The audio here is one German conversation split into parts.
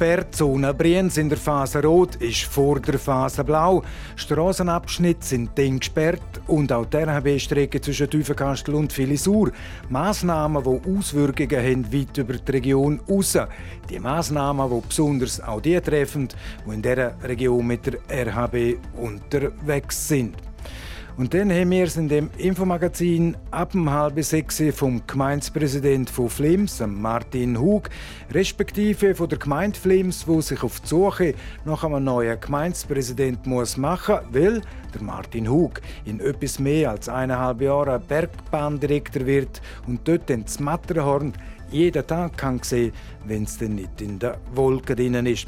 Sperrzone Brienz in der Phase Rot ist vor der Phase Blau. Strassenabschnitte sind eng gesperrt und auch die RHB-Strecke zwischen Tüfenkastel und Filisur. Massnahmen, die Auswirkungen haben weit über die Region raus. Die Massnahmen, die besonders auch die treffen, die in dieser Region mit der RHB unterwegs sind. Und dann haben wir es in dem Infomagazin ab um halb sechs vom Gemeindepräsident von Flims, Martin Hug, respektive von der Gemeinde Flims, wo sich auf die Suche nach einem neuen Gemeindepräsident muss machen, weil der Martin Hug in etwas mehr als eineinhalb Jahren Bergbahndirektor wird und dort ins Matterhorn jeden Tag kann sehen, wenn es denn nicht in der Wolke drin ist.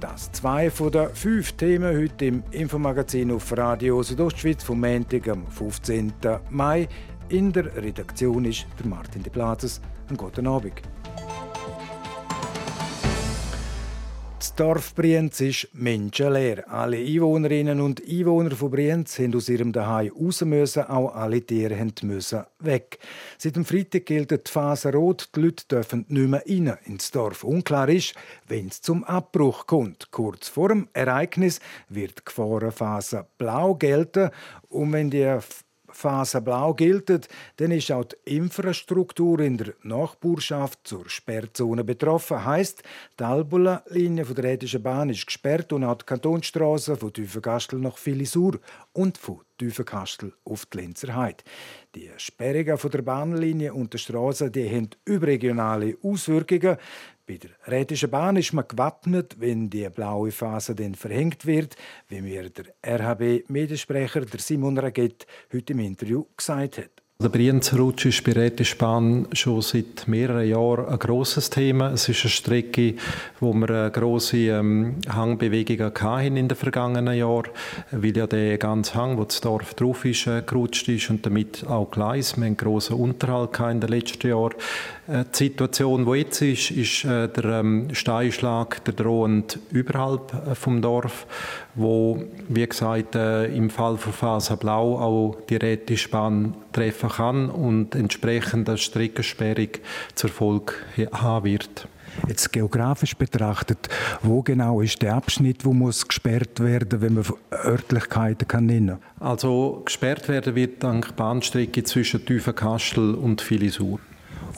Das zwei von den fünf Themen heute im Infomagazin auf Radio Südostschweiz vom Montag am 15. Mai. In der Redaktion ist der Martin de Plazes. Einen guten Abend. Dorf Brienz ist menschenleer. Alle Einwohnerinnen und Einwohner von Brienz haben aus ihrem Daheim raus müssen, auch alle Tiere müssen weg. Seit dem Freitag gilt die Phase Rot, die Leute dürfen nicht mehr rein ins Dorf. Unklar ist, wenn es zum Abbruch kommt. Kurz vor dem Ereignis wird die Gefahrenphase Blau gelten und wenn die Phase Blau gilt, dann ist auch die Infrastruktur in der Nachbarschaft zur Sperrzone betroffen. Heißt, die Albula-Linie der Rätischen Bahn ist gesperrt und auch die Kantonstraße von Tüfenkastel nach Filisur und von Tüfenkastel auf die Lenzer Heide. Die Sperrungen der Bahnlinie und der Straße haben überregionale Auswirkungen. Bei der Rätischen Bahn ist man gewappnet, wenn die blaue Phase dann verhängt wird, wie mir der RHB-Mediensprecher Simon Raget heute im Interview gesagt hat. Der Brienzerrutsch ist bei Rätischbahn schon seit mehreren Jahren ein grosses Thema. Es ist eine Strecke, wo wir eine grosse ähm, Hangbewegungen hatten in den vergangenen Jahren, weil ja der ganze Hang, wo das Dorf drauf ist, äh, gerutscht ist und damit auch Gleis. Wir haben einen grossen Unterhalt in den letzten Jahren. Äh, die Situation, die jetzt ist, ist äh, der ähm, Steinschlag, der drohend überhalb äh, vom Dorf, wo, wie gesagt, äh, im Fall von Phase Blau auch die Rätischbahn treffen kann und entsprechend eine Streckensperrung zur Folge haben wird. Jetzt geografisch betrachtet, wo genau ist der Abschnitt, wo muss gesperrt werden, wenn man Örtlichkeiten kann nennen? Also gesperrt werden wird dank Bahnstrecke zwischen Tüfenkastel und Filisur.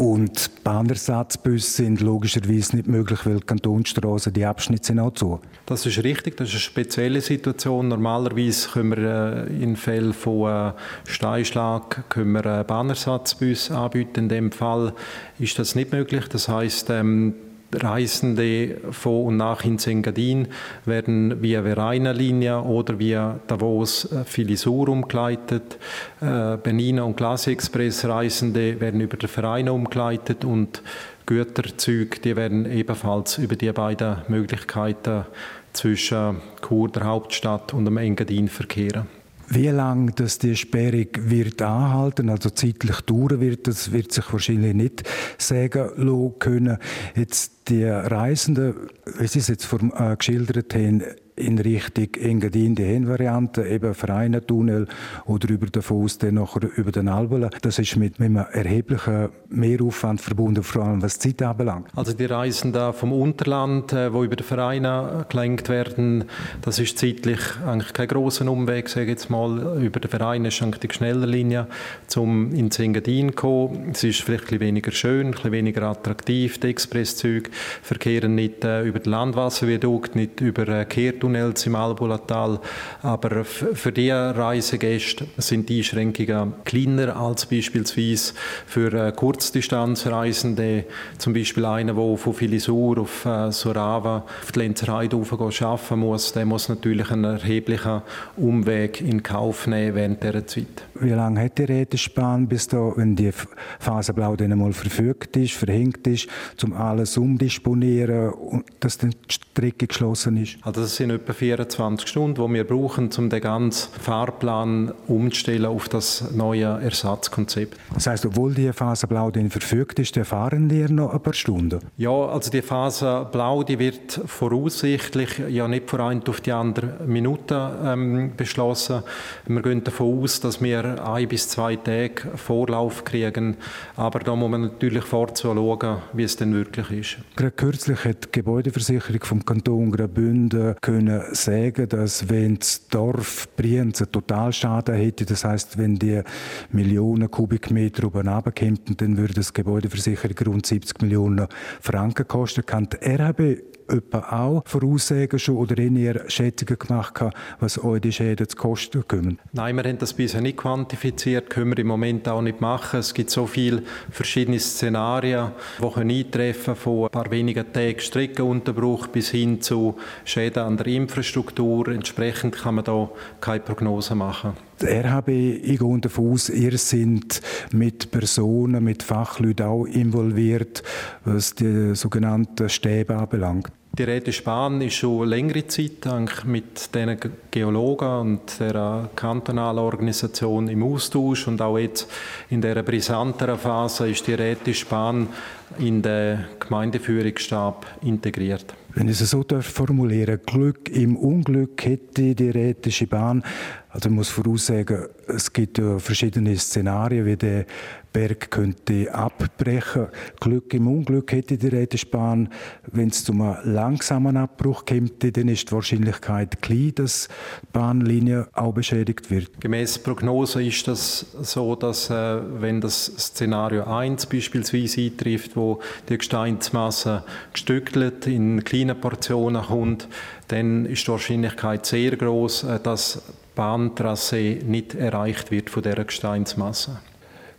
Und Bahnersatzbusse sind logischerweise nicht möglich, weil die Kantonsstraßen, die Abschnitte sind auch zu. Das ist richtig, das ist eine spezielle Situation. Normalerweise können wir äh, in Fällen von äh, Steinschlag können äh, anbieten. In dem Fall ist das nicht möglich. Das heißt, ähm, Reisende von und nach ins Engadin werden via Verena-Linie oder via Davos äh, Filisur umgeleitet. Äh, Bernina und Glasi-Express-Reisende werden über den Verein umgeleitet und Güterzüge, die werden ebenfalls über die beiden Möglichkeiten zwischen Chur, der Hauptstadt, und dem Engadin verkehren. Wie lange das die Sperrung wird anhalten, also zeitlich dauern wird, das wird sich wahrscheinlich nicht sagen können. Jetzt die Reisenden, wie Sie es jetzt vom, äh, geschildert haben, in Richtung Engadin die Hin-Variante, eben Vereine-Tunnel oder über den Fuß dann nachher über den Albula. Das ist mit, mit einem erheblichen Mehraufwand verbunden, vor allem was die Zeit anbelangt. Also die Reisenden vom Unterland, äh, wo über den Vereine gelenkt werden, das ist zeitlich eigentlich kein großer Umweg, sage ich jetzt mal. Über den Verein ist eigentlich die schnelle Linie, um ins Engadin zu kommen. Es ist vielleicht ein bisschen weniger schön, ein bisschen weniger attraktiv, die Expresszüge verkehren nicht äh, über den Landwasserviadukt, nicht über äh, Kehrtunnels im Albulatal. Aber für die Reisegäste sind die Einschränkungen kleiner als beispielsweise für äh, Kurzdistanzreisende. Zum Beispiel einer, der von Filisur auf äh, Sorava auf die Lenzer Heide arbeiten muss, der muss natürlich einen erheblichen Umweg in Kauf nehmen während dieser Zeit. Wie lange hat die Rätesbahn bis da, wenn die Phase Blau dann einmal verfügt ist, verhängt ist, um alles umdisponieren und dass dann die Strecke geschlossen ist? Also das sind etwa 24 Stunden, die wir brauchen, um den ganzen Fahrplan umzustellen auf das neue Ersatzkonzept. Das heißt, obwohl die Phase Blau dann verfügt ist, fahren wir noch ein paar Stunden? Ja, also die Phase Blau, die wird voraussichtlich ja nicht von einer auf die andere Minute ähm, beschlossen. Wir gehen davon aus, dass wir ein bis zwei Tage Vorlauf kriegen, aber da muss man natürlich vorzu schauen, wie es denn wirklich ist. Gerade kürzlich hat die Gebäudeversicherung vom Kanton Graubünden können sagen, dass wenn das Dorf Brienz einen Totalschaden hätte, das heißt, wenn die Millionen Kubikmeter oben runterkämpfen, dann würde das Gebäudeversicherung rund 70 Millionen Franken kosten. Kann die RHB etwa auch Voraussagen schon oder ihr Schätzungen gemacht, was euch die Schäden zu kosten kommen? Nein, wir haben das bisher nicht quantifiziert, können wir im Moment auch nicht machen. Es gibt so viele verschiedene Szenarien, die eintreffen von ein paar wenigen Tagen Streckenunterbruch bis hin zu Schäden an der Infrastruktur. Entsprechend kann man da keine Prognose machen. Die RHB, ich gehe davon aus, ihr seid mit Personen, mit Fachleuten auch involviert, was die sogenannten Stäbe anbelangt. Die Rätische Bahn ist schon längere Zeit mit den Geologen und der kantonalen Organisation im Austausch und auch jetzt in der brisanteren Phase ist die Rätische Bahn in den Gemeindeführungsstab integriert. Wenn ich es so formulieren Glück im Unglück hätte die Rätische Bahn, also ich muss voraussagen, es gibt ja verschiedene Szenarien, wie der Berg könnte abbrechen. Glück im Unglück hätte die Rätesbahn. Wenn es zu einem langsamen Abbruch kommt, dann ist die Wahrscheinlichkeit klein, dass die Bahnlinie auch beschädigt wird. Gemäß Prognose ist das so, dass äh, wenn das Szenario 1 beispielsweise eintrifft, wo die Gesteinsmasse gestückelt in kleinen Portionen kommt, dann ist die Wahrscheinlichkeit sehr groß, äh, dass Bahntrasse nicht erreicht wird von dieser Gesteinsmasse.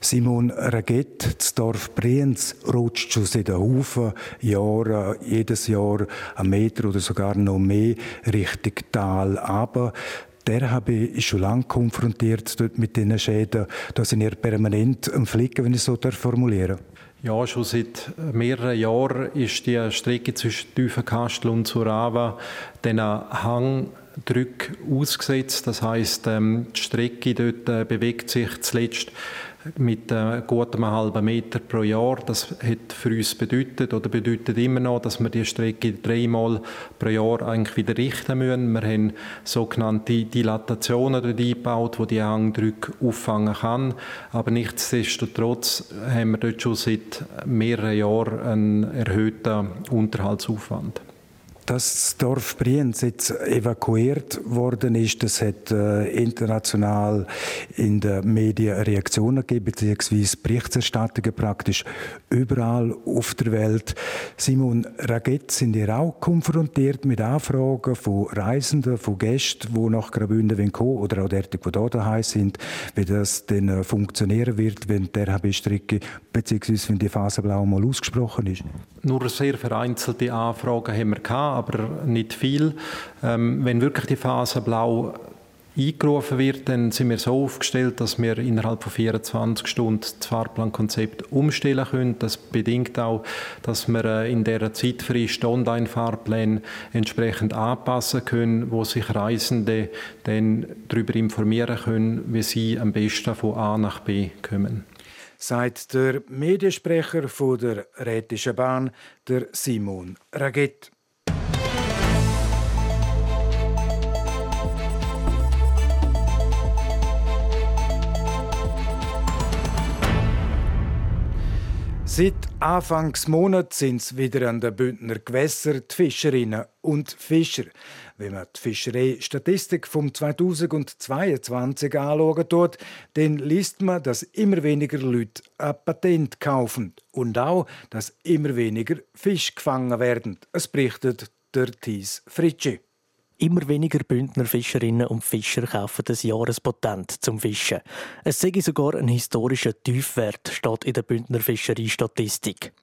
Simon Raget, das Dorf Brienz, rutscht schon seit Haufen Jahren, jedes Jahr einen Meter oder sogar noch mehr Richtung Tal aber der habe ich schon lange konfrontiert dort mit diesen Schäden. Da sind ihr permanent am Flicken, wenn ich so formulieren ja, schon seit mehreren Jahren ist die Strecke zwischen Tiefenkastel und Surava den Hang Druck ausgesetzt. Das heißt, ähm, die Strecke dort äh, bewegt sich zuletzt mit äh, gut einem halben Meter pro Jahr. Das hat für uns bedeutet oder bedeutet immer noch, dass wir die Strecke dreimal pro Jahr eigentlich wieder richten müssen. Wir haben sogenannte Dilatationen dort eingebaut, die die Hangdrücke auffangen kann. Aber nichtsdestotrotz haben wir dort schon seit mehreren Jahren einen erhöhten Unterhaltsaufwand dass das Dorf Brienz jetzt evakuiert worden ist, das hat äh, international in den Medien Reaktionen gegeben, beziehungsweise Berichterstattungen praktisch überall auf der Welt. Simon Raget, sind ihr auch konfrontiert mit Anfragen von Reisenden, von Gästen, die nach Graubünden kommen oder auch derartig, die hier daheim sind, wie das denn äh, funktionieren wird, wenn der RHB-Strecke beziehungsweise wenn die Phase Blau mal ausgesprochen ist? Nur sehr vereinzelte Anfragen haben wir gehabt, aber nicht viel. Ähm, wenn wirklich die Phase Blau eingerufen wird, dann sind wir so aufgestellt, dass wir innerhalb von 24 Stunden das Fahrplankonzept umstellen können. Das bedingt auch, dass wir äh, in der Zeitfrist Online-Fahrpläne entsprechend anpassen können, wo sich Reisende dann darüber informieren können, wie sie am besten von A nach B kommen sagt der Mediensprecher der Rätischen Bahn, der Simon Raget. Seit Anfangsmonat sind es wieder an den Bündner Gewässern die Fischerinnen und Fischer. Wenn man die Fischerei-Statistik vom 2022 anschauen tut, dann liest man, dass immer weniger Leute ein Patent kaufen und auch, dass immer weniger Fisch gefangen werden. Es berichtet der Thies Fritschi. Immer weniger Bündner Fischerinnen und Fischer kaufen das Jahrespatent zum Fischen. Es sei sogar ein historischer Tiefwert, steht in der Bündner Fischerei-Statistik.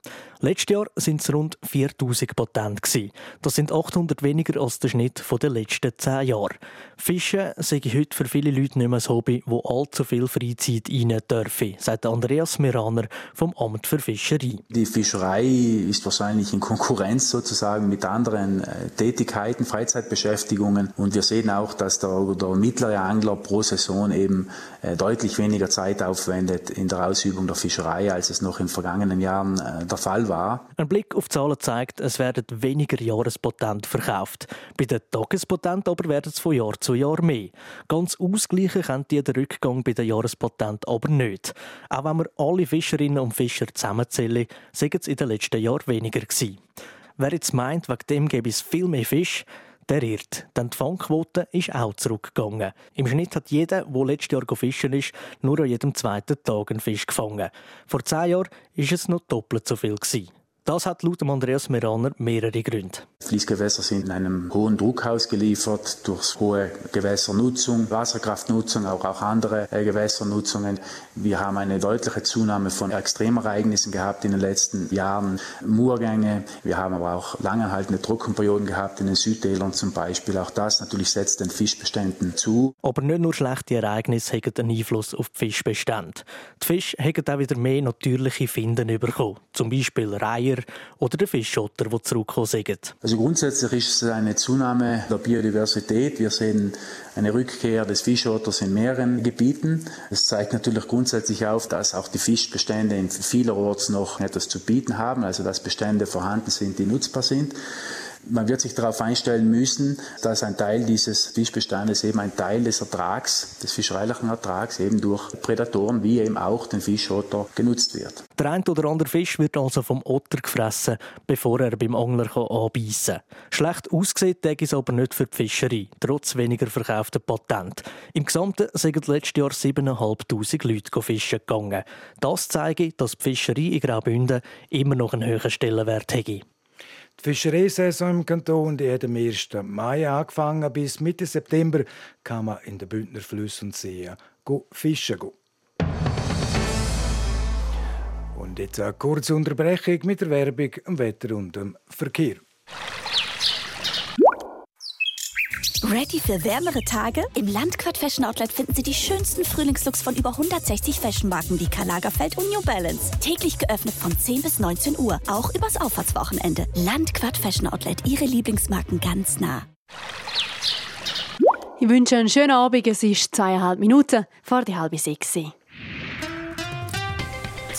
Letztes Jahr sind es rund 4000 Patente. Das sind 800 weniger als der Schnitt der letzten 10 Jahre. Fischen sei heute für viele Leute nicht mehr ein Hobby, wo allzu viel Freizeit rein dürfen, sagt Andreas Meraner vom Amt für Fischerei. Die Fischerei ist wahrscheinlich in Konkurrenz sozusagen mit anderen äh, Tätigkeiten, Freizeitbeschäftigungen. Und wir sehen auch, dass der, der mittlere Angler pro Saison eben äh, deutlich weniger Zeit aufwendet in der Ausübung der Fischerei, als es noch in vergangenen Jahren äh, der Fall war. Ein Blick auf die Zahlen zeigt, es werden weniger Jahrespatent verkauft. Bei den Tagespatent aber werden es von Jahr zu Jahr mehr. Ganz ausgleichen kann die den Rückgang bei den Jahrespatent aber nicht. Auch wenn wir alle Fischerinnen und Fischer zusammenzählen, sind es in den letzten Jahren weniger gewesen. Wer jetzt meint, wegen dem gäbe es viel mehr Fisch, der irrt. Denn die Fangquote ist auch zurückgegangen. Im Schnitt hat jeder, der letztes Jahr fischen ist, nur an jedem zweiten Tag einen Fisch gefangen. Vor zehn Jahren war es noch doppelt so viel. Gewesen. Das hat laut Andreas Meraner mehrere Gründe. Fließgewässer sind in einem hohen Druck ausgeliefert durch hohe Gewässernutzung, Wasserkraftnutzung, auch, auch andere äh, Gewässernutzungen. Wir haben eine deutliche Zunahme von Extremereignissen gehabt in den letzten Jahren, Murgänge. Wir haben aber auch langanhaltende Trockenperioden gehabt in den Südtälern zum Beispiel. Auch das natürlich setzt den Fischbeständen zu. Aber nicht nur schlechte Ereignisse haben einen Einfluss auf die Fischbestände. Die Fische haben auch wieder mehr natürliche Finden bekommen. Zum Beispiel Reiher, oder der Fischotter, die zurückgekommen sind. Also grundsätzlich ist es eine Zunahme der Biodiversität. Wir sehen eine Rückkehr des Fischotters in mehreren Gebieten. Es zeigt natürlich grundsätzlich auf, dass auch die Fischbestände in vielerorts noch etwas zu bieten haben, also dass Bestände vorhanden sind, die nutzbar sind. Man wird sich darauf einstellen müssen, dass ein Teil dieses Fischbestandes eben ein Teil des Ertrags, des fischereilichen Ertrags, eben durch Prädatoren wie eben auch den Fischotter genutzt wird. Der ein oder andere Fisch wird also vom Otter gefressen, bevor er beim Angler anbeissen kann. Schlecht ausgesehen ist aber nicht für die Fischerei, trotz weniger verkaufter Patent. Im Gesamten sind letztes Jahr 7'500 Leute fischen gegangen. Das zeigt, dass die Fischerei in Graubünden immer noch einen höheren Stellenwert hat. Die Fischereisaison im Kanton die hat am 1. Mai angefangen. Bis Mitte September kann man in den Bündner Flüssen und Seen fischen. Und jetzt eine kurze Unterbrechung mit der Werbung, dem Wetter und dem Verkehr. Ready für wärmere Tage? Im Landquart Fashion Outlet finden Sie die schönsten Frühlingslooks von über 160 Fashionmarken wie Karl Lagerfeld und New Balance. Täglich geöffnet von 10 bis 19 Uhr, auch übers Auffahrtswochenende. Landquart Fashion Outlet, Ihre Lieblingsmarken ganz nah. Ich wünsche einen schönen Abend. Es ist zweieinhalb Minuten vor die halbe sechs.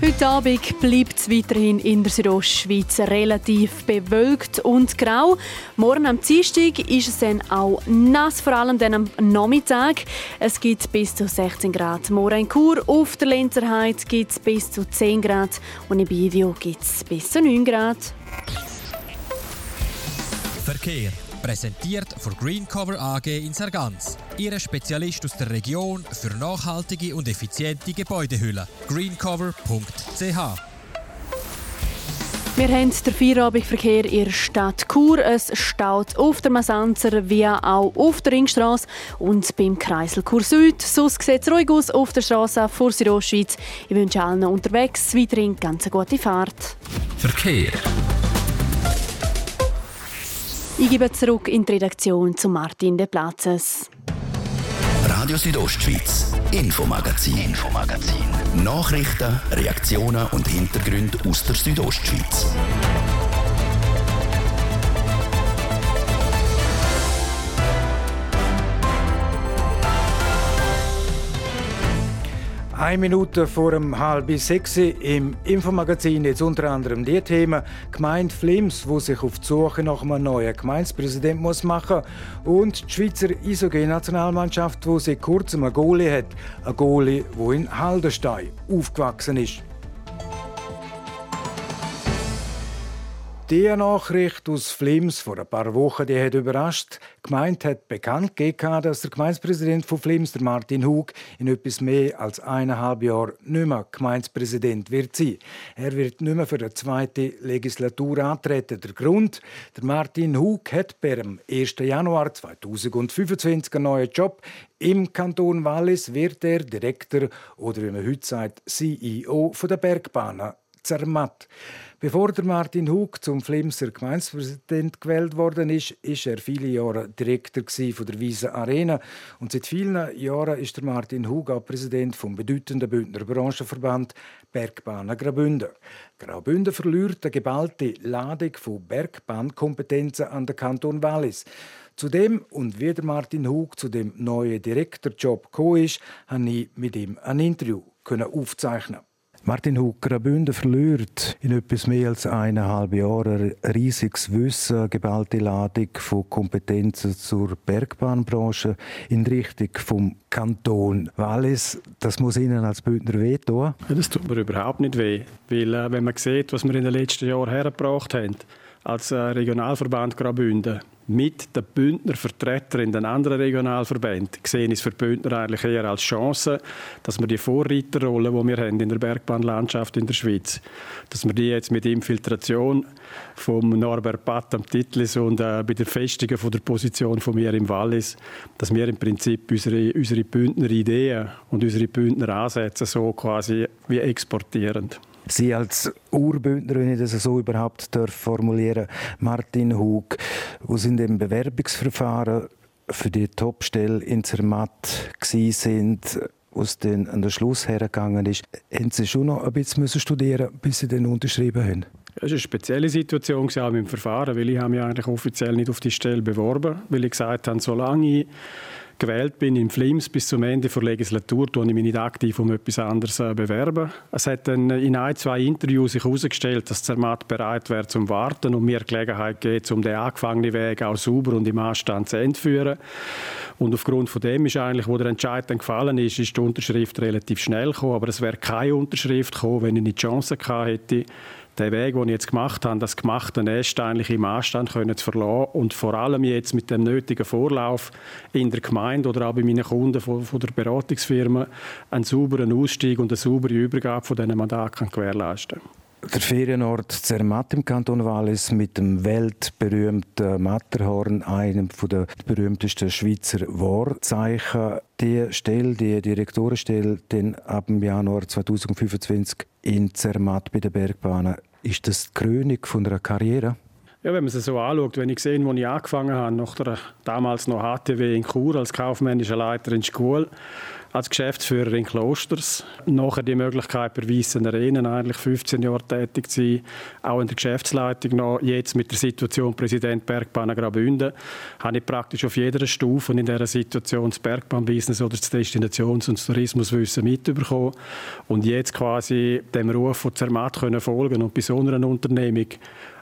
Heute Abend bleibt es weiterhin in der Südostschweiz relativ bewölkt und grau. Morgen am Dienstag ist es dann auch nass, vor allem dann am Nachmittag. Es gibt bis zu 16 Grad. Morgen in Chur, auf der Lenzerheide gibt es bis zu 10 Grad und im Video gibt es bis zu 9 Grad. Verkehr. Präsentiert von Greencover AG in Sargans. Ihre Spezialist aus der Region für nachhaltige und effiziente Gebäudehülle. greencover.ch wir haben den Feierabendverkehr in der Stadt Chur. Es staut auf der Masanzer wie auch auf der Ringstraße und beim Kreisel Chur Süd. Sonst sieht es ruhig aus auf der Straße vor Südostschweiz. Ich wünsche allen unterwegs weiterhin ganz eine gute Fahrt. Verkehr. Ich gebe zurück in die Redaktion zu Martin De Platzes. Radio Südostschweiz, Infomagazin, Infomagazin. Nachrichten, Reaktionen und Hintergründe aus der Südostschweiz. Eine Minute vor dem halb sechs im Infomagazin jetzt unter anderem die Themen Gemeinde Flims, wo sich auf die Suche nach einem neuen Gemeindepräsident muss machen und die Schweizer Eishockey-Nationalmannschaft, wo sie kurzem einen Goalie hat, ein Goalie, wo in Haldenstein aufgewachsen ist. Die Nachricht aus Flims vor ein paar Wochen die hat überrascht. Die Gemeinde hat bekannt gegeben, dass der Gemeindepräsident von Flims, der Martin Hug, in etwas mehr als eineinhalb Jahren nicht mehr Gemeindepräsident wird sein. Er wird nicht mehr für die zweite Legislatur antreten. Der Grund: Der Martin Hug hat per 1. Januar 2025 einen neuen Job. Im Kanton Wallis wird er Direktor oder wie man heute sagt, CEO der Bergbahnen Zermatt. Bevor der Martin Hug zum Flimser Gemeindepräsident gewählt worden ist, ist er viele Jahre Direktor von der Wiese Arena und seit vielen Jahren ist der Martin Hug auch Präsident vom bedeutenden Bündner Branchenverband Bergbahnen Graubünden. Graubünden verliert eine geballte Ladung von Bergbahnkompetenzen an den Kanton Wallis. Zudem und wie der Martin Hug zu dem neuen Direktorjob gekommen ist, habe ich mit ihm ein Interview aufzeichnen. Martin Hucker, Bünden verliert in etwas mehr als eineinhalb Jahren ein riesiges Wissen, geballte Ladung von Kompetenzen zur Bergbahnbranche in Richtung vom Kanton Wallis. Das muss Ihnen als Bündner wehtun? Ja, das tut mir überhaupt nicht weh, weil äh, wenn man sieht, was wir in den letzten Jahren hergebracht haben, als äh, Regionalverband Graubünden, mit den Bündner Vertretern in den anderen Regionalverbänden sehen es für Bündner eigentlich eher als Chance, dass wir die Vorreiterrolle, die wir haben in der Bergbahnlandschaft in der Schweiz, dass wir die jetzt mit Infiltration vom Norbert Patt am Titlis und äh, bei der Festigung von der Position von mir im Wallis, dass wir im Prinzip unsere, unsere Bündner Ideen und unsere Bündner Ansätze so quasi wie exportieren. Sie als Urbündner, wenn ich das so überhaupt formulieren darf, Martin Hug, wo in dem Bewerbungsverfahren für die Topstelle in Zermatt sind, was dann an den Schluss hergegangen ist, haben Sie schon noch ein bisschen studieren bis Sie dann unterschrieben haben? Es war eine spezielle Situation auch im Verfahren, weil ich habe mich eigentlich offiziell nicht auf die Stelle beworben, weil ich gesagt habe, solange ich gewählt bin im Flims bis zum Ende der Legislatur, tue ich mich nicht aktiv um etwas anderes äh, bewerben. Es hat dann in ein, zwei Interviews sich herausgestellt, dass Zermatt bereit wäre zum Warten und mir Gelegenheit geht, um den angefangenen Weg auch sauber und im Anstand zu entführen. Und aufgrund von dem ist eigentlich, wo der Entscheid dann gefallen ist, ist die Unterschrift relativ schnell gekommen, aber es wäre keine Unterschrift gekommen, wenn ich nicht die Chance gehabt hätte, den Weg, den ich jetzt gemacht habe, das gemachte Nest eigentlich im Anstand können zu verlassen und vor allem jetzt mit dem nötigen Vorlauf in der Gemeinde oder auch bei meinen Kunden von, von der Beratungsfirma einen sauberen Ausstieg und eine saubere Übergabe von diesen Mandaten gewährleisten der Ferienort Zermatt im Kanton Wallis mit dem weltberühmten Matterhorn, einem der berühmtesten Schweizer Wahrzeichen. Die Stelle, die Direktorenstelle, dann ab dem Januar 2025 in Zermatt bei den Bergbahnen ist das die Krönung von einer Karriere? Ja, wenn man es so anschaut, wenn ich sehe, wo ich angefangen habe, nach der damals noch HTW in Chur als kaufmännischer Leiter in Schule, als Geschäftsführer in Klosters, nachher die Möglichkeit bei Weissen Arenen eigentlich 15 Jahre tätig zu sein, auch in der Geschäftsleitung noch, jetzt mit der Situation Präsident Bergbahn Graubünden, habe ich praktisch auf jeder Stufe in dieser Situation das Bergbahnbusiness oder das Destinations- und Tourismuswissen mitbekommen. Und jetzt quasi dem Ruf von Zermatt können folgen und bei so einer Unternehmung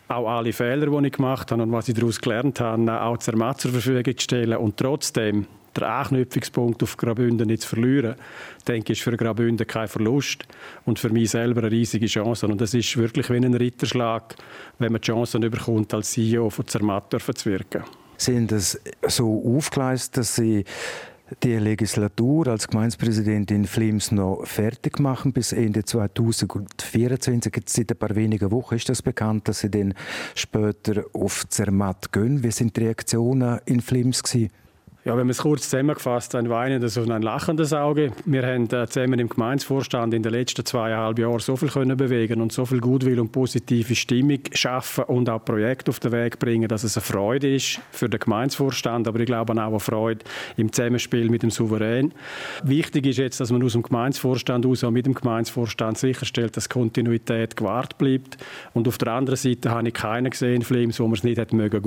auch alle Fehler, die ich gemacht habe und was ich daraus gelernt habe, auch Zermatt zur Verfügung zu stellen und trotzdem den Anknüpfungspunkt auf Graubünden nicht zu verlieren, denke ich, ist für Graubünden kein Verlust und für mich selber eine riesige Chance. Und es ist wirklich wie ein Ritterschlag, wenn man die Chance bekommt, als CEO von Zermatt zu wirken. Sind es so aufgeleistet, dass Sie die Legislatur als Gemeindepräsidentin Flims noch fertig machen bis Ende 2024. Jetzt seit ein paar wenigen Wochen ist das bekannt, dass sie dann später auf Zermatt gehen. Wie sind die Reaktionen in Flims gewesen? Ja, wenn man es kurz zusammengefasst, ein weinendes und ein lachendes Auge. Wir haben äh, zusammen im Gemeindevorstand in den letzten zweieinhalb Jahren so viel können bewegen und so viel Gutwill und positive Stimmung schaffen und auch Projekte auf den Weg bringen, dass es eine Freude ist für den Gemeindevorstand, aber ich glaube auch eine Freude im Zusammenspiel mit dem Souverän. Wichtig ist jetzt, dass man aus dem Gemeindevorstand aus, auch mit dem Gemeindevorstand sicherstellt, dass Kontinuität gewahrt bleibt. Und auf der anderen Seite habe ich keinen gesehen, Flims, wo man es nicht hätte mögen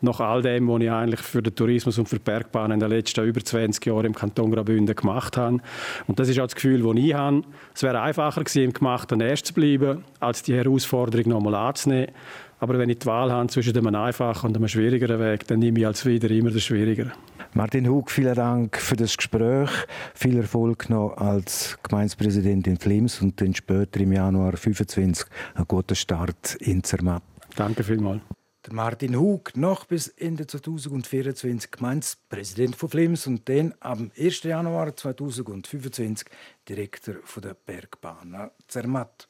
nach all dem, was ich eigentlich für den Tourismus und für die Bergbahn in den letzten über 20 Jahren im Kanton Graubünden gemacht habe. Und das ist auch das Gefühl, das ich habe. Es wäre einfacher gewesen, im Gemachten erst zu bleiben, als die Herausforderung nochmal anzunehmen. Aber wenn ich die Wahl habe zwischen einem einfachen und einem schwierigeren Weg, dann nehme ich als wieder immer den schwierigeren. Martin Hug, vielen Dank für das Gespräch. Viel Erfolg noch als Gemeindepräsident in Flims und dann später im Januar 2025 einen guten Start in Zermatt. Danke vielmals. Martin Hug, noch bis Ende 2024 Gemeindepräsident von Flims und dann am 1. Januar 2025 Direktor der Bergbahn Zermatt.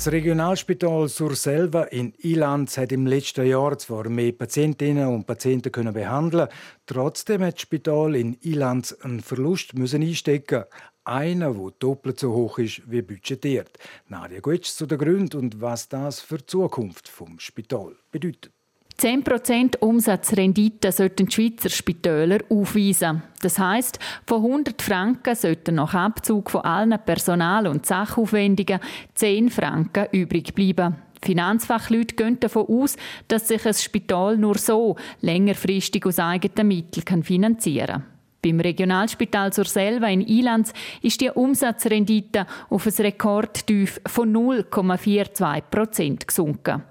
Das Regionalspital Surselva in Ilanz hat im letzten Jahr zwar mehr Patientinnen und Patienten können behandeln, trotzdem hat das Spital in Ilanz einen Verlust müssen einstecken. Einer, der doppelt so hoch ist wie budgetiert. Nadia Guetsch zu den Gründen und was das für die Zukunft vom Spital bedeutet. 10% Umsatzrendite sollten die Schweizer Spitäler aufweisen. Das heißt, von 100 Franken sollten nach Abzug von allen Personal- und Sachaufwendungen 10 Franken übrig bleiben. Finanzfachleute gehen davon aus, dass sich ein Spital nur so längerfristig aus eigenen Mitteln finanzieren kann. Beim Regionalspital Surselva in Ilanz ist die Umsatzrendite auf ein Rekordtief von 0,42 Prozent gesunken.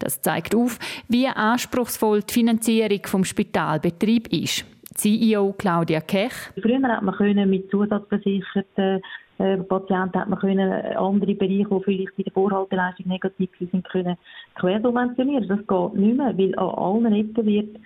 Das zeigt auf, wie anspruchsvoll die Finanzierung vom Spitalbetrieb ist. CEO Claudia Kech. Früher hat man mit zusatzversicherten äh, Patienten hat man können andere Bereiche, die vielleicht in der Vorhalteleistung negativ sind, können quersubventionieren. Das geht nicht mehr, weil an allen Ecken wird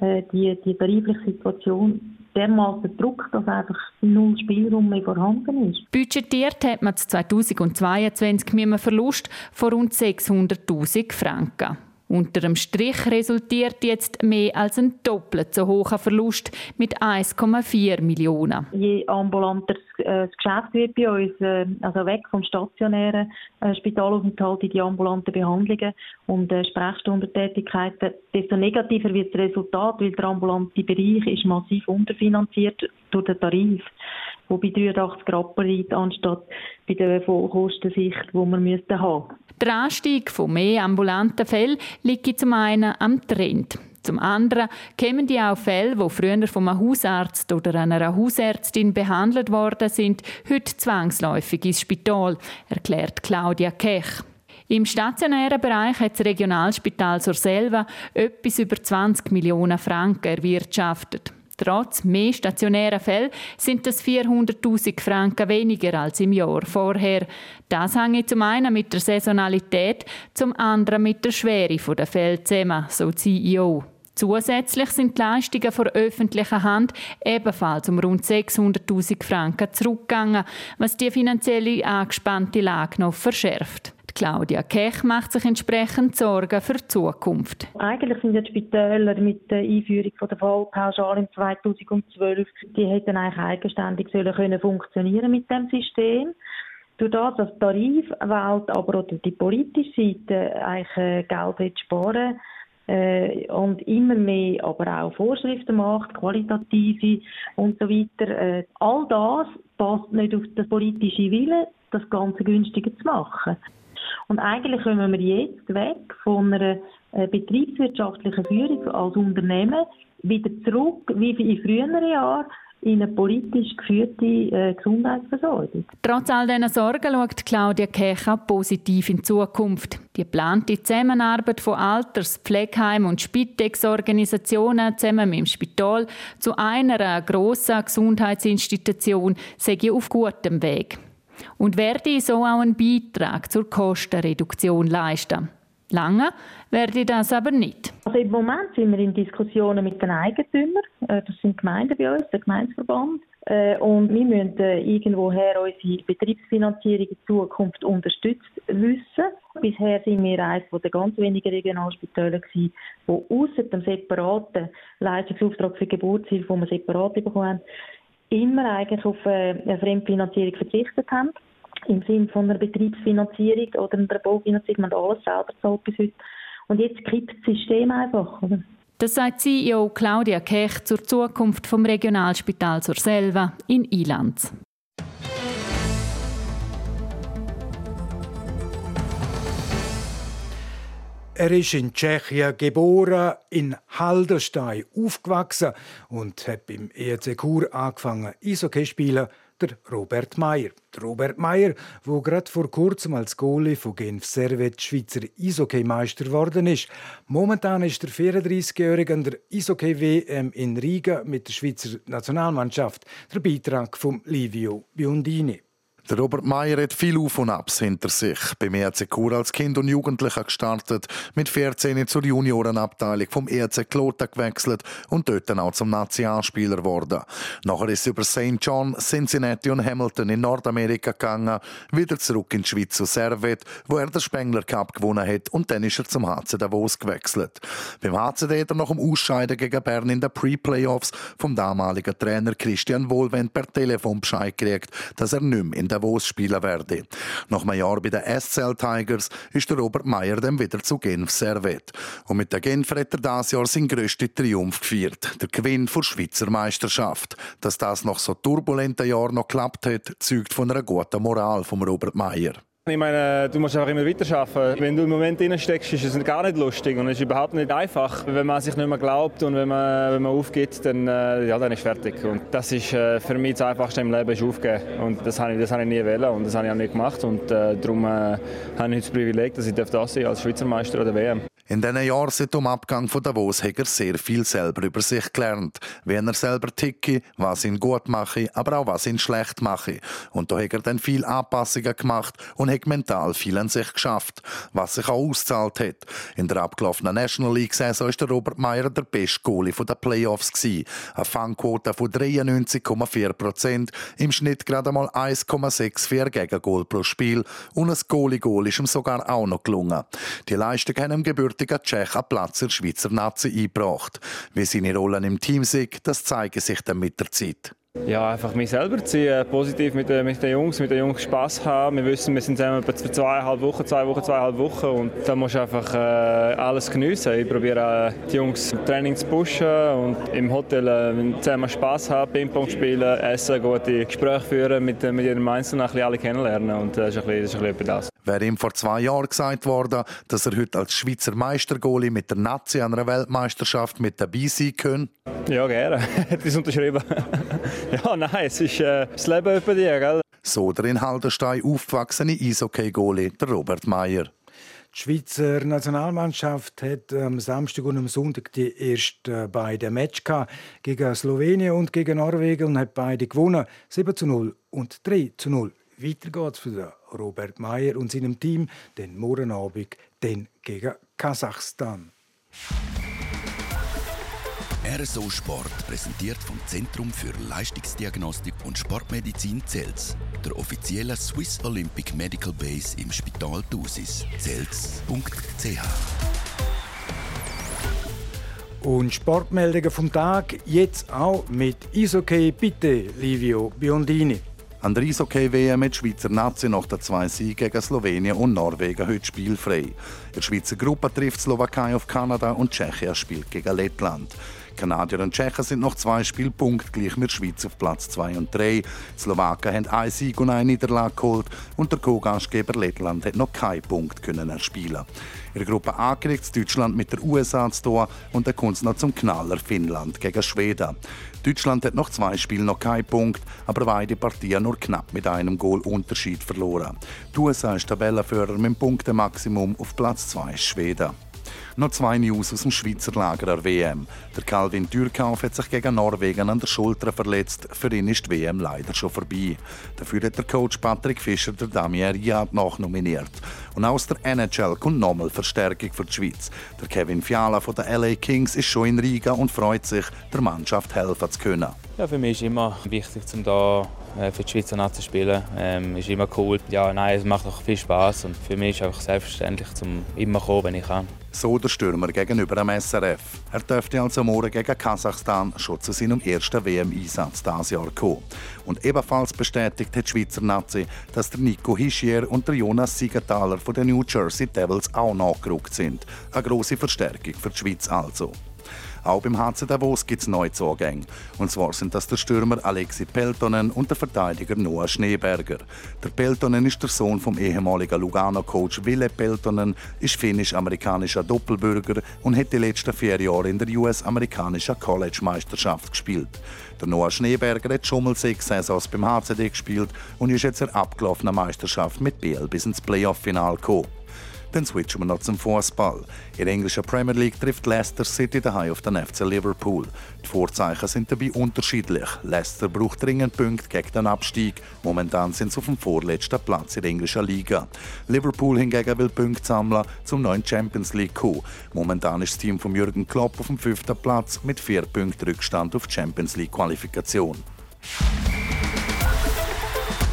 äh, die, die tarifliche Situation dermaßen Druck, dass einfach null Spielraum mehr vorhanden ist. Budgetiert hat man 2022 mit einem Verlust von rund 600'000 Franken. Unter dem Strich resultiert jetzt mehr als ein doppelt so hoher Verlust mit 1,4 Millionen. Je ambulanter äh, das Geschäft wird bei uns, äh, also weg vom stationären äh, Spitalaufenthalt in die ambulanten Behandlungen und Sprechstundentätigkeiten, desto negativer wird das Resultat, weil der ambulante Bereich ist massiv unterfinanziert durch den Tarif wo bei 83 Rappen liegt, anstatt bei der Vollkostensicht, die müssten haben. Der Anstieg von mehr ambulanten Fällen liegt zum einen am Trend. Zum anderen kämen die auch Fälle, die früher von einem Hausarzt oder einer Hausärztin behandelt worden sind, heute zwangsläufig ins Spital, erklärt Claudia Kech. Im stationären Bereich hat das Regionalspital Surselva etwas über 20 Millionen Franken erwirtschaftet. Trotz mehr stationärer Fälle sind das 400.000 Franken weniger als im Jahr vorher. Das hängt zum einen mit der Saisonalität, zum anderen mit der Schwere der Fälle zusammen, so CEO. Zusätzlich sind die Leistungen von öffentlicher Hand ebenfalls um rund 600.000 Franken zurückgegangen, was die finanzielle angespannte Lage noch verschärft. Claudia Kech macht sich entsprechend Sorgen für die Zukunft. Eigentlich sind die Spitäler mit der Einführung der Fallpauschale im 2012, die hätten eigentlich eigenständig sollen können funktionieren mit dem System. Durch das, dass die Tarifwelt, aber auch die politische Seite eigentlich äh, Geld sparen äh, und immer mehr aber auch Vorschriften macht, qualitative und so weiter. Äh, all das passt nicht auf den politischen Willen, das Ganze günstiger zu machen. Und eigentlich kommen wir jetzt weg von einer äh, betriebswirtschaftlichen Führung als Unternehmen wieder zurück, wie in früheren Jahren, in eine politisch geführte äh, Gesundheitsversorgung. Trotz all diesen Sorgen schaut Claudia Kecha positiv in Zukunft. Die geplante Zusammenarbeit von Alters-, Pflegeheim- und Spitex-Organisationen zusammen mit dem Spital zu einer grossen Gesundheitsinstitution sei auf gutem Weg und werde so auch einen Beitrag zur Kostenreduktion leisten. Lange werde ich das aber nicht. Also Im Moment sind wir in Diskussionen mit den Eigentümern. Äh, das sind Gemeinden bei uns, der Gemeindeverband. Äh, und wir müssen äh, irgendwoher unsere Betriebsfinanzierung in Zukunft unterstützt wissen. Bisher sind wir eines der ganz wenigen Regionalspitäle die außer dem separaten Leistungsauftrag für Geburtshilfe, den wir separat bekommen haben, immer eigentlich auf eine Fremdfinanzierung verzichtet haben. Im Sinne von einer Betriebsfinanzierung oder einer Baufinanzierung. Man alles selber gezahlt bis heute. Und jetzt kippt das System einfach. Oder? Das sagt CEO Claudia Kech zur Zukunft vom Regionalspital zur Selva in Ilanz. Er ist in Tschechien geboren, in Halderstein aufgewachsen und hat beim ERC Chur angefangen, Eishockey spielen, der Robert Meyer. Der Robert Meyer, der gerade vor kurzem als Goalie von Genf Servet Schweizer Eishockey-Meister geworden ist. Momentan ist der 34-Jährige an der Eishockey-WM in Riga mit der Schweizer Nationalmannschaft. Der Beitrag von Livio Biondini. Der Robert Meyer hat viel Auf und Abs hinter sich. Beim ERC Chur als Kind und Jugendlicher gestartet, mit 14 zur Juniorenabteilung vom ERC Kloten gewechselt und dort dann auch zum Nationalspieler geworden. Nachher ist er über St. John, Cincinnati und Hamilton in Nordamerika gegangen, wieder zurück in die Schweiz zu Servet, wo er den Spengler Cup gewonnen hat und dann ist er zum HC Davos gewechselt. Beim HCD hat er nach dem Ausscheiden gegen Bern in den Pre-Playoffs vom damaligen Trainer Christian Wohlwend per Telefon Bescheid gekriegt, dass er nicht mehr in Davos spielen werde. Nach einem Jahr bei den SCL Tigers ist der Robert Meyer dann wieder zu Genf Servet. Und mit den Genfer hat er dieses Jahr seinen grössten Triumph gefeiert, der Gewinn der Schweizer Meisterschaft. Dass das nach so turbulenten Jahren noch geklappt hat, zeugt von einer guten Moral von Robert Meyer. Ich meine, du musst einfach immer weiterarbeiten. Wenn du im Moment drin steckst, ist es gar nicht lustig und es ist überhaupt nicht einfach. Wenn man sich nicht mehr glaubt und wenn man, wenn man aufgibt, dann, äh, ja, dann ist fertig. Und das ist äh, für mich das Einfachste im Leben, ist aufgeben. Und das habe ich, das habe ich nie wollen und das habe ich auch nicht gemacht. Und äh, darum äh, habe ich das Privileg, dass ich da sein als Schweizer Meister oder WM. In diesen Jahren seit dem Abgang von Davos hat er sehr viel selber über sich gelernt. Wie er selber ticke, was ihn gut mache, aber auch was ihn schlecht mache. Und da hat er dann viel Anpassungen gemacht und hat mental viel an sich geschafft, was sich auch auszahlt hat. In der abgelaufenen National League Saison ist der Robert Meyer der beste Goalie der Playoffs gewesen. Eine Fangquote von 93,4 Prozent, im Schnitt gerade mal 1,64 Gegengol pro Spiel und ein Goalie-Goal ist ihm sogar auch noch gelungen. Die Leistung haben ihm gebürtiger Tschech einen Platz in der Schweizer Nazi eingebracht. Wie seine Rollen im Team sind, das zeigt sich dann mit der Zeit. Ja, einfach mich selber ziehen, positiv mit, den, mit den Jungs, mit den Jungs Spass haben. Wir wissen, wir sind zusammen für zweieinhalb Wochen, zwei Wochen, zweieinhalb Wochen und da musst du einfach äh, alles geniessen. Ich probiere äh, die Jungs im Training zu pushen und im Hotel äh, zusammen Spass haben, Ping-Pong spielen, essen, gute Gespräche führen, mit, mit jedem Einzelnen ein bisschen alle kennenlernen und das ist ein bisschen, das ist ein bisschen das. Wäre ihm vor zwei Jahren gesagt worden, dass er heute als Schweizer Meistergoalie mit der Nazi an einer Weltmeisterschaft mit dabei sein könnte? Ja, gerne. Hätte ich unterschrieben. ja, nein, es ist äh, das Leben über dir, gell? So der in Haldenstein aufgewachsene Eishockey-Goalie, Robert Meyer. Die Schweizer Nationalmannschaft hat am Samstag und am Sonntag die ersten beiden Matches gegen Slowenien und gegen Norwegen und hat beide gewonnen. 7 zu 0 und 3 zu 0. Weiter geht's für Robert Meyer und seinem Team den morgen Abend gegen Kasachstan. RSO Sport präsentiert vom Zentrum für Leistungsdiagnostik und Sportmedizin Zels, der offiziellen Swiss Olympic Medical Base im Spital Thusis. Zels.ch und Sportmeldungen vom Tag jetzt auch mit Isokay bitte Livio Biondini. An der Eishockey-WM mit Schweizer Nazi nach der zwei Siegen gegen Slowenien und Norwegen heute spielfrei. In der Schweizer Gruppe trifft Slowakei auf Kanada und Tschechien spielt gegen Lettland. Kanadier und Tschechen sind noch zwei Spiele punktgleich mit Schweiz auf Platz 2 und 3. Die Slowaken haben einen Sieg und eine Niederlage geholt und der Co-Gastgeber Lettland hat noch keinen Punkt können erspielen. In der Gruppe A kriegt Deutschland mit der USA zu tun und dann kommt es noch zum Knaller Finnland gegen Schweden. Deutschland hat noch zwei Spiele noch keinen Punkt, aber beide Partien nur knapp mit einem Goal Unterschied verloren. Die USA ist Tabellenführer mit dem Punktemaximum auf Platz 2 Schweden. Noch zwei News aus dem Schweizer Lager der WM. Der Calvin Türkauf hat sich gegen Norwegen an der Schulter verletzt. Für ihn ist die WM leider schon vorbei. Dafür hat der Coach Patrick Fischer der Damien Riad nachnominiert. Und aus der NHL kommt nochmal Verstärkung für die Schweiz. Der Kevin Fiala von der LA Kings ist schon in Riga und freut sich, der Mannschaft helfen zu können. Ja, für mich ist immer wichtig, um da für die Schweizer Nazi spielen. Ähm, ist immer cool. Ja, nein, es macht auch viel Spaß und für mich ist es einfach selbstverständlich, zum immer kommen, wenn ich kann. So der Stürmer gegenüber dem SRF. Er dürfte also morgen gegen Kasachstan schon zu seinem ersten WM-Einsatz dieses Jahr kommen. Und ebenfalls bestätigt hat die Schweizer Nazi, dass der Nico Hischier und der Jonas Siegenthaler von den New Jersey Devils auch nachgerückt sind. Eine grosse Verstärkung für die Schweiz also. Auch beim HC Davos gibt es neue Zugänge. Und zwar sind das der Stürmer Alexi Peltonen und der Verteidiger Noah Schneeberger. Der Peltonen ist der Sohn vom ehemaligen Lugano-Coach Ville Peltonen, ist finnisch-amerikanischer Doppelbürger und hat die letzten vier Jahre in der US-amerikanischen College-Meisterschaft gespielt. Der Noah Schneeberger hat schon mal sechs Saisons beim HCD gespielt und ist jetzt in der abgelaufenen Meisterschaft mit BL bis ins Playoff-Final gekommen. Dann switchen wir noch zum Fußball. In der englischen Premier League trifft Leicester City daheim auf den FC Liverpool. Die Vorzeichen sind dabei unterschiedlich. Leicester braucht dringend Punkte gegen den Abstieg. Momentan sind sie auf dem vorletzten Platz in der englischen Liga. Liverpool hingegen will Punkte sammeln zum neuen Champions League kommen. Momentan ist das Team von Jürgen Klopp auf dem fünften Platz mit vier Punkten Rückstand auf die Champions League Qualifikation.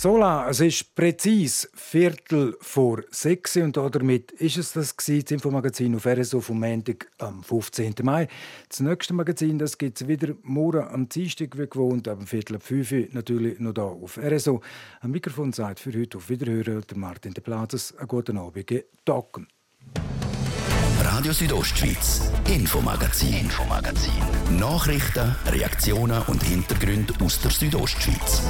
Sola, es ist präzise Viertel vor sechs und damit ist es das gewesen, das Infomagazin auf RSO vom Montag am 15. Mai. Das nächste Magazin das gibt es wieder morgen am Dienstag wie gewohnt, ab Viertel ab fünf natürlich noch hier auf RSO. Am Mikrofon sagt für heute auf Wiederhören der Martin de Plazes. Einen guten Abend, Docken. Radio Südostschweiz, Infomagazin, Infomagazin. Nachrichten, Reaktionen und Hintergründe aus der Südostschweiz.